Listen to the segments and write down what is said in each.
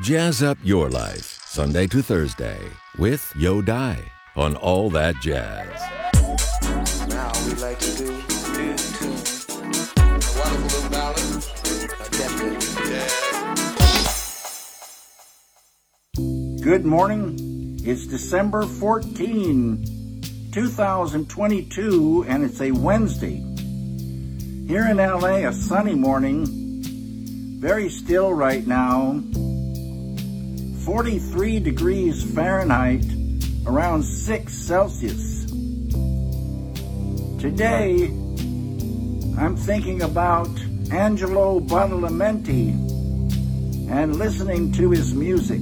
Jazz up your life, Sunday to Thursday, with Yo Dai on All That Jazz. Now we like to do. A wonderful little ballad. Yeah. Good morning. It's December 14, 2022, and it's a Wednesday. Here in LA, a sunny morning, very still right now, 43 degrees Fahrenheit, around 6 Celsius. Today, I'm thinking about Angelo Badalamenti and listening to his music.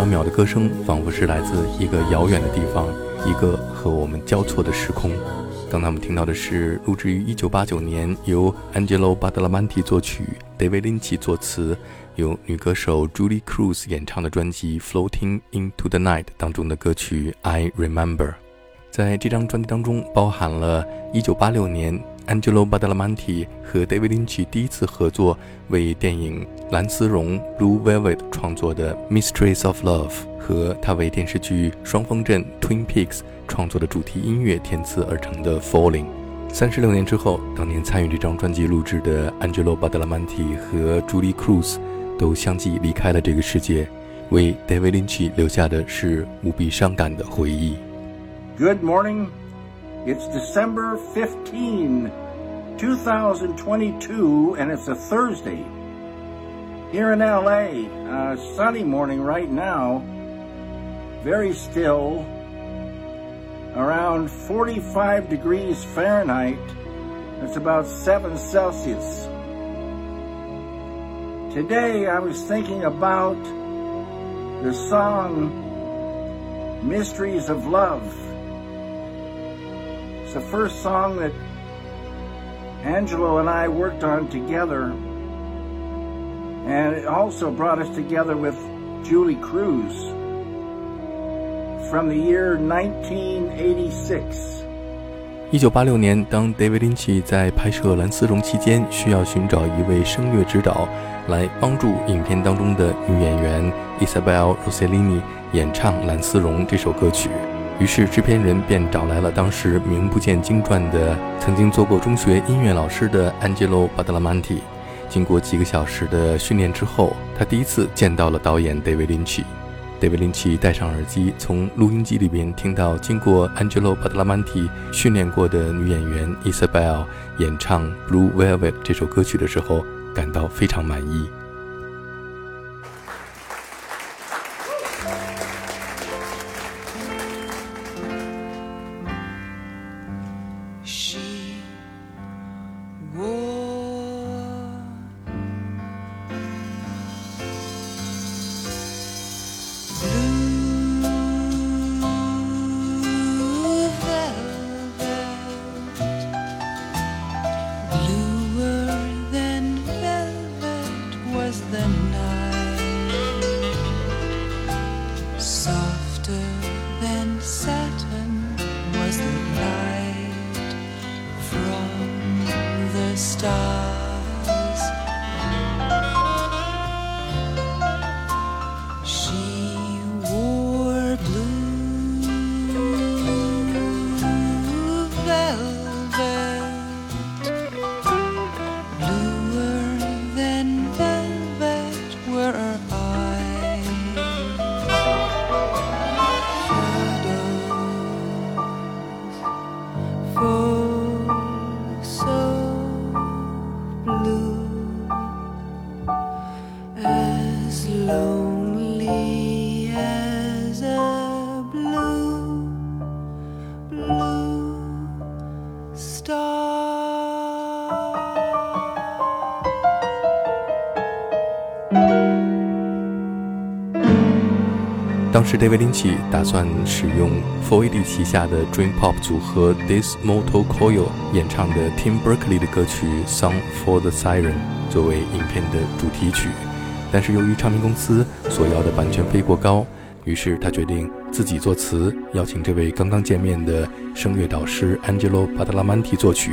缥缈的歌声，仿佛是来自一个遥远的地方，一个和我们交错的时空。刚才我们听到的是录制于1989年，由 Angelo Badalamenti 作曲，David Lynch 作词，由女歌手 Julie Cruz 演唱的专辑《Floating Into the Night》当中的歌曲《I Remember》。在这张专辑当中，包含了1986年 Angelo Badalamenti 和 David Lynch 第一次合作为电影《蓝丝绒》（Blue Velvet） 创作的《Mysteries of Love》，和他为电视剧《双峰镇》（Twin Peaks） 创作的主题音乐填词而成的《Falling》。三十六年之后，当年参与这张专辑录制的 Angelo Badalamenti 和 Julie Cruz 都相继离开了这个世界，为 David Lynch 留下的是无比伤感的回忆。Good morning. It's December 15, 2022, and it's a Thursday. Here in LA, uh, sunny morning right now, very still, around 45 degrees Fahrenheit. It's about 7 Celsius. Today I was thinking about the song Mysteries of Love. It's the first song that Angelo and I worked on together, and it also brought us together with Julie Cruz from the year 1986. 一九八六年，当 David Lynch 在拍摄《蓝丝绒》期间，需要寻找一位声乐指导来帮助影片当中的女演员 Isabel Rossellini 演唱《蓝丝绒》这首歌曲。 于是制片人便找来了当时名不见经传的、曾经做过中学音乐老师的 Angelo Badalamenti。经过几个小时的训练之后，他第一次见到了导演 David Lynch。David Lynch 戴上耳机，从录音机里边听到经过 Angelo Badalamenti 训练过的女演员 Isabel 演唱《Blue Velvet》这首歌曲的时候，感到非常满意。是，David Lynch 打算使用 f o r d 旗下的 Dream Pop 组合 This Motor Coil 演唱的 Tim Berkeley 的歌曲《Song for the Siren》作为影片的主题曲，但是由于唱片公司所要的版权费过高，于是他决定自己作词，邀请这位刚刚见面的声乐导师 Angelo Badalamenti 作曲。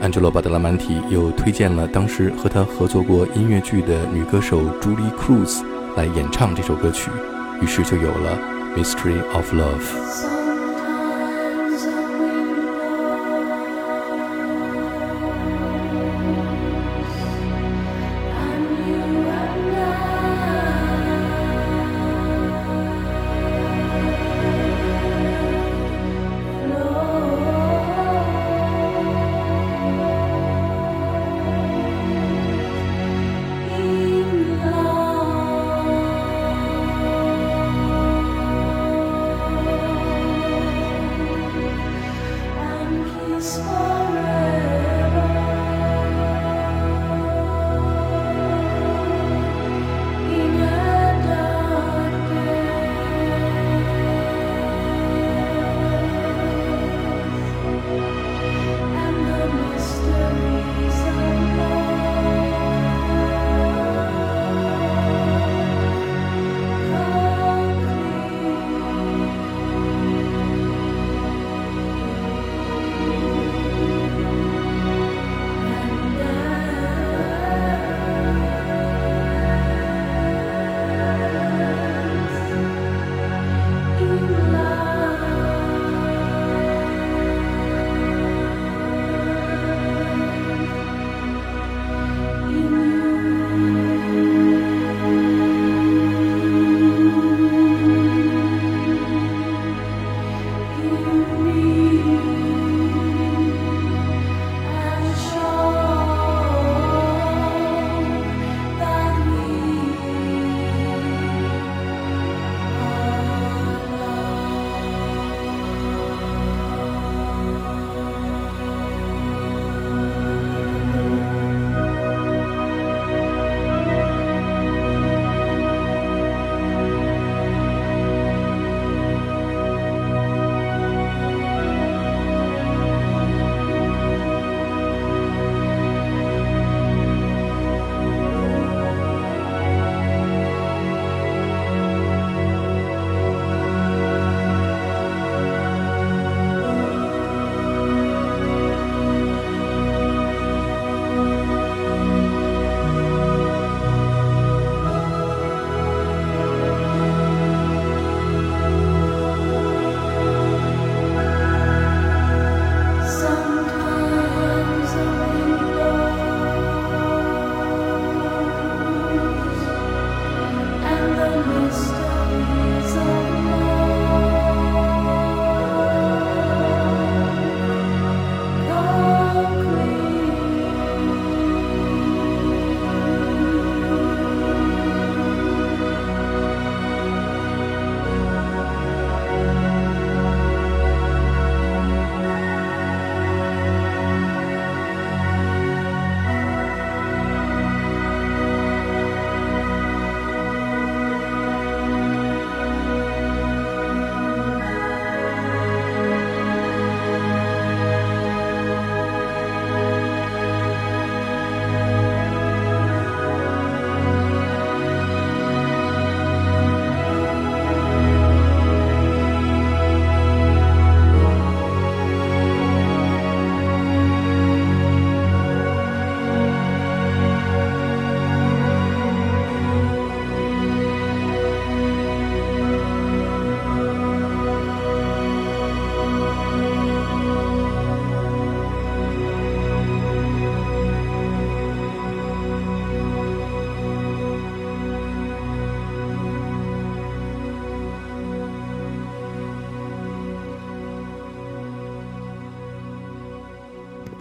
Angelo Badalamenti 又推荐了当时和他合作过音乐剧的女歌手 Julie Cruz 来演唱这首歌曲。于是就有了《Mystery of Love》。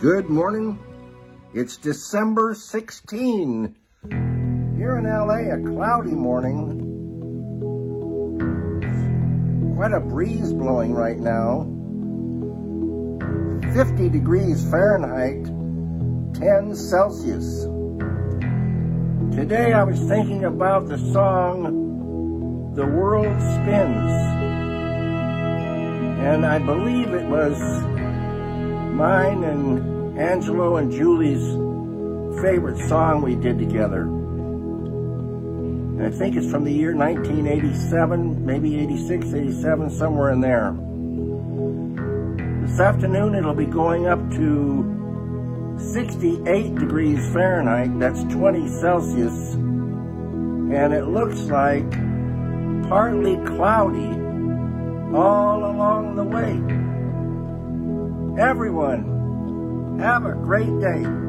Good morning. It's December 16. Here in LA, a cloudy morning. Quite a breeze blowing right now. 50 degrees Fahrenheit, 10 Celsius. Today I was thinking about the song The World Spins. And I believe it was mine and Angelo and Julie's favorite song we did together. And I think it's from the year 1987, maybe 86, 87, somewhere in there. This afternoon it'll be going up to 68 degrees Fahrenheit, that's 20 Celsius, and it looks like partly cloudy all along the way. Everyone, have a great day.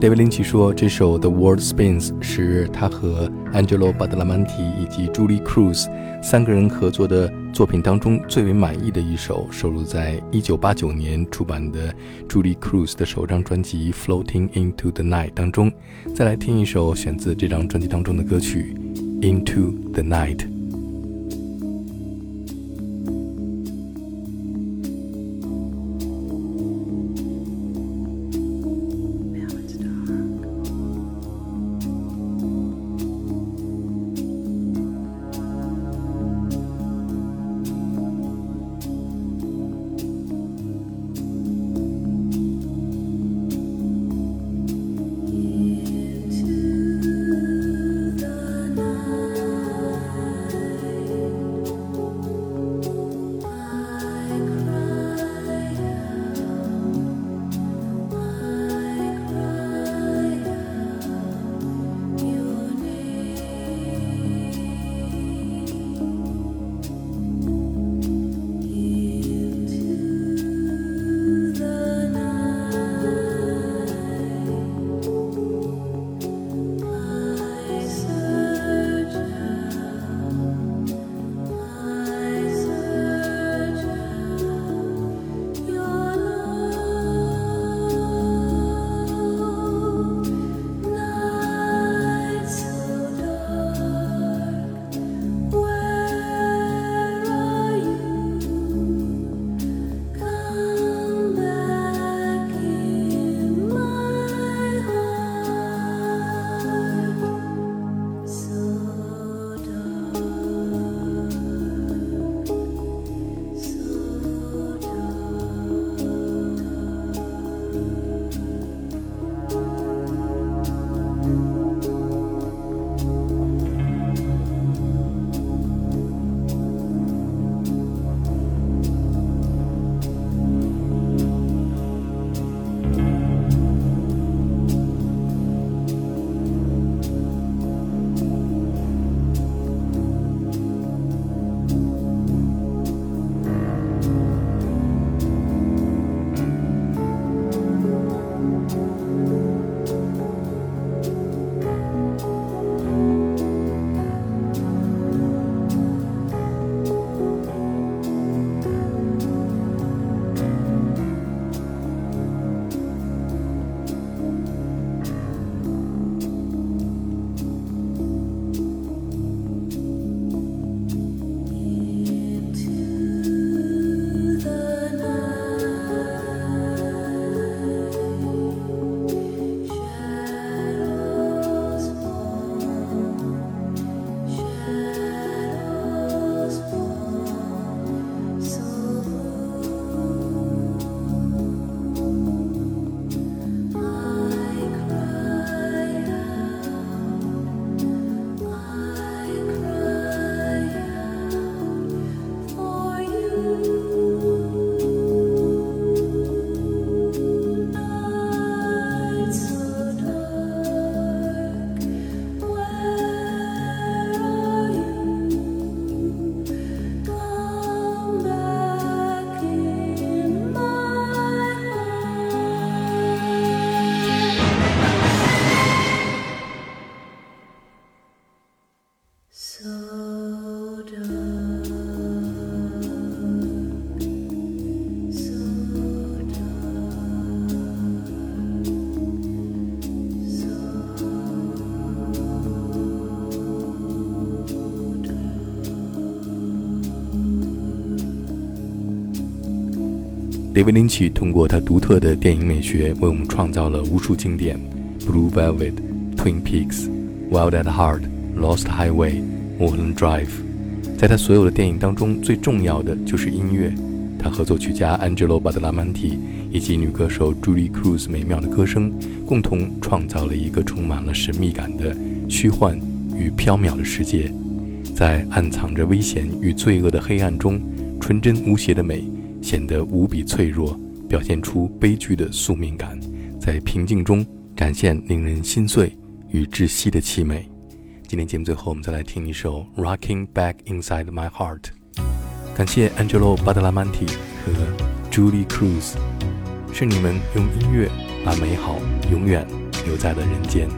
David Lynch 说，这首《The World Spins》是他和 Angelo Badalamenti 以及 Julie Cruz 三个人合作的作品当中最为满意的一首，收录在1989年出版的 Julie Cruz 的首张专辑《Floating Into the Night》当中。再来听一首选自这张专辑当中的歌曲《Into the Night》。雷维林奇通过他独特的电影美学，为我们创造了无数经典，《Blue Velvet》、《Twin Peaks》、《Wild at Heart》、《Lost Highway》、《Mulholland Drive》。在他所有的电影当中，最重要的就是音乐。他和作曲家 Angelo Badalamenti 以及女歌手 Julie Cruz 美妙的歌声，共同创造了一个充满了神秘感的虚幻与缥缈的世界。在暗藏着危险与罪恶的黑暗中，纯真无邪的美。显得无比脆弱，表现出悲剧的宿命感，在平静中展现令人心碎与窒息的凄美。今天节目最后，我们再来听一首《Rocking Back Inside My Heart》。感谢 Angelo Badalamenti 和 Julie Cruz，是你们用音乐把美好永远留在了人间。